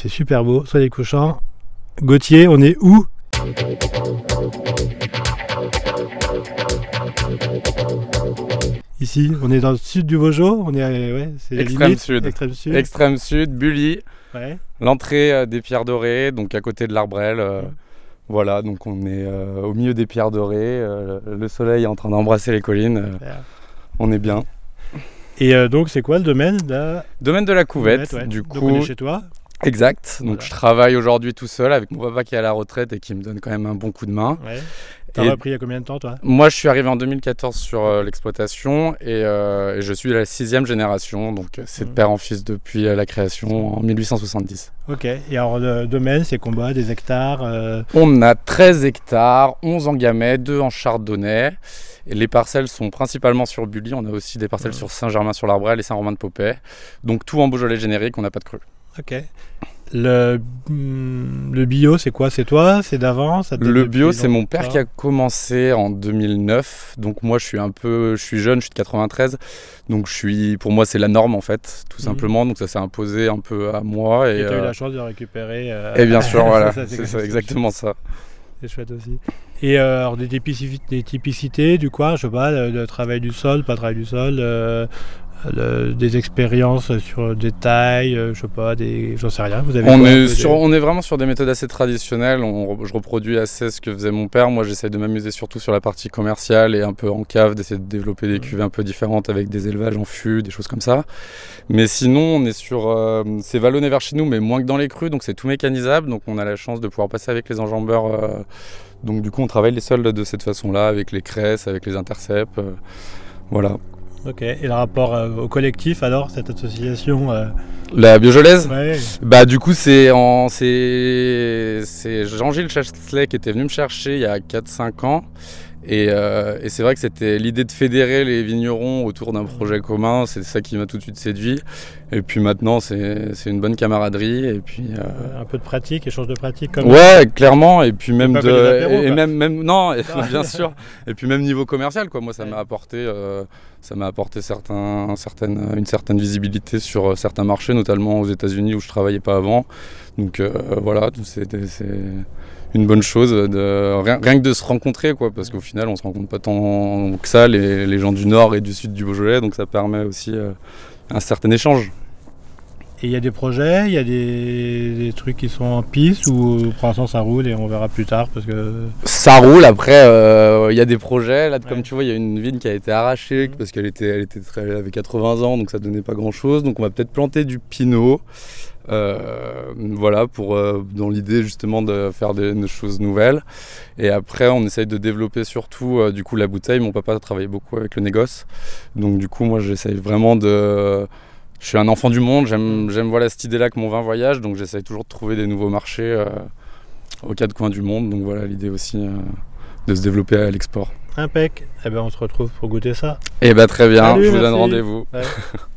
fait super beau, soleil couchant. Gauthier, on est où? Ici, on est dans le sud du Vosgeot, on est ouais, c'est Extrême limite, sud. Extrême sud. Extrême sud, Bully, Ouais. l'entrée euh, des pierres dorées, donc à côté de l'Arbrel. euh, Mhm. Voilà, donc on est euh, au milieu des pierres dorées, euh, le soleil est en train d'embrasser les collines, euh, Super. on est bien. Et euh, donc, c'est quoi le domaine de la Domaine de la couvette, ouais. du Donc, on est coup, chez toi exact. Donc Voilà. je travaille aujourd'hui tout seul avec mon papa qui est à la retraite et qui me donne quand même un bon coup de main. Ouais. T'as repris il y a combien de temps, toi? Moi, je suis arrivé en 2014 sur euh, l'exploitation et, euh, et je suis de la sixième génération, donc euh, c'est de Mhm. père en fils depuis euh, la création en 1870. Ok. Et alors, le domaine, c'est combien Des hectares On a 13 hectares, 11 en gamay, 2 en chardonnay. Et les parcelles sont principalement sur Bully. On a aussi des parcelles Mhm. sur Saint-Germain-sur-l'Arbrel et Saint-Romain-de-Popais. Donc tout en Beaujolais générique, on n'a pas de cru. Ok. Le, hmm, le bio, c'est quoi? C'est toi? C'est d'avant? Le bio, c'est mon père qui a commencé en 2009. Donc moi, je suis un peu, je suis jeune, je suis de 93. Donc je suis, pour moi, c'est la norme en fait, tout Mhm. simplement. Donc ça s'est imposé un peu à moi. Et, Et tu as eu euh, la chance de récupérer. euh, et bien sûr, voilà, c'est exactement ça. C'est chouette aussi. Et euh, alors des typicités, des typicités du quoi Je sais pas, le, le travail du sol, pas travail du sol, euh, des expériences sur des tailles, euh, je sais pas, des, j'en sais rien. Vous avez On est, sur, on est vraiment sur des méthodes assez traditionnelles. On je reproduis assez ce que faisait mon père. Moi, j'essaie de m'amuser surtout sur la partie commerciale et un peu en cave, d'essayer de développer des Mhm. cuvées un peu différentes avec des élevages en fût, des choses comme ça. Mais sinon, on est sur. euh, c'est vallonné vers chez nous, mais moins que dans les crues, donc c'est tout mécanisable. Donc on a la chance de pouvoir passer avec les enjambeurs. euh, donc du coup, on travaille les sols de cette façon-là, avec les cresses, avec les intercepts. voilà. Ok. Et le rapport euh, au collectif alors, cette association euh, La biojolaise Ouais. Bah du coup c'est en c'est Jean-Gilles Chasselet qui était venu me chercher il y a 4-5 ans et, euh, et c'est vrai que c'était l'idée de fédérer les vignerons autour d'un projet commun, c'est ça qui m'a tout de suite séduit et puis maintenant c'est une bonne camaraderie et puis euh, Un peu de pratique, échange de pratique comme Ouais, clairement, et puis même de, apéros, et, même, même, non, Ah. bien sûr, et puis même niveau commercial, quoi. Moi, ça Ouais. m'a apporté, euh, ça m'a apporté certains, certaines, une certaine visibilité sur certains marchés, notamment aux États-Unis où je travaillais pas avant. Donc voilà, c'est une bonne chose de rien, rien que de se rencontrer, quoi, parce qu'au final, on se rencontre pas tant que ça, les, les gens du nord et du sud du Beaujolais, donc ça permet aussi euh, un certain échange. Et il y a des projets, il y a des, des trucs qui sont en piste ou pour l'instant ça roule et on verra plus tard parce que. Ça roule, après euh, il y a des projets, là comme tu vois il y a une vigne qui a été arrachée Mhm. parce qu'elle était, elle était très, elle avait 80 ans donc ça donnait pas grand chose, donc on va peut-être planter du pinot, euh, voilà pour euh, dans l'idée justement de faire des, des choses nouvelles. Et après on essaye de développer surtout euh, du coup la bouteille, mon papa travaillait beaucoup avec le négoce, donc du coup moi j'essaye vraiment de... Je suis un enfant du monde, j'aime voilà cette idée-là que mon vin voyage, donc j'essaye toujours de trouver des nouveaux marchés euh, aux quatre coins du monde. Donc voilà l'idée aussi euh, de se développer à l'export. Impec. Eh ben on se retrouve pour goûter ça. Et bah très bien, Salut, je vous donne rendez-vous. Ouais.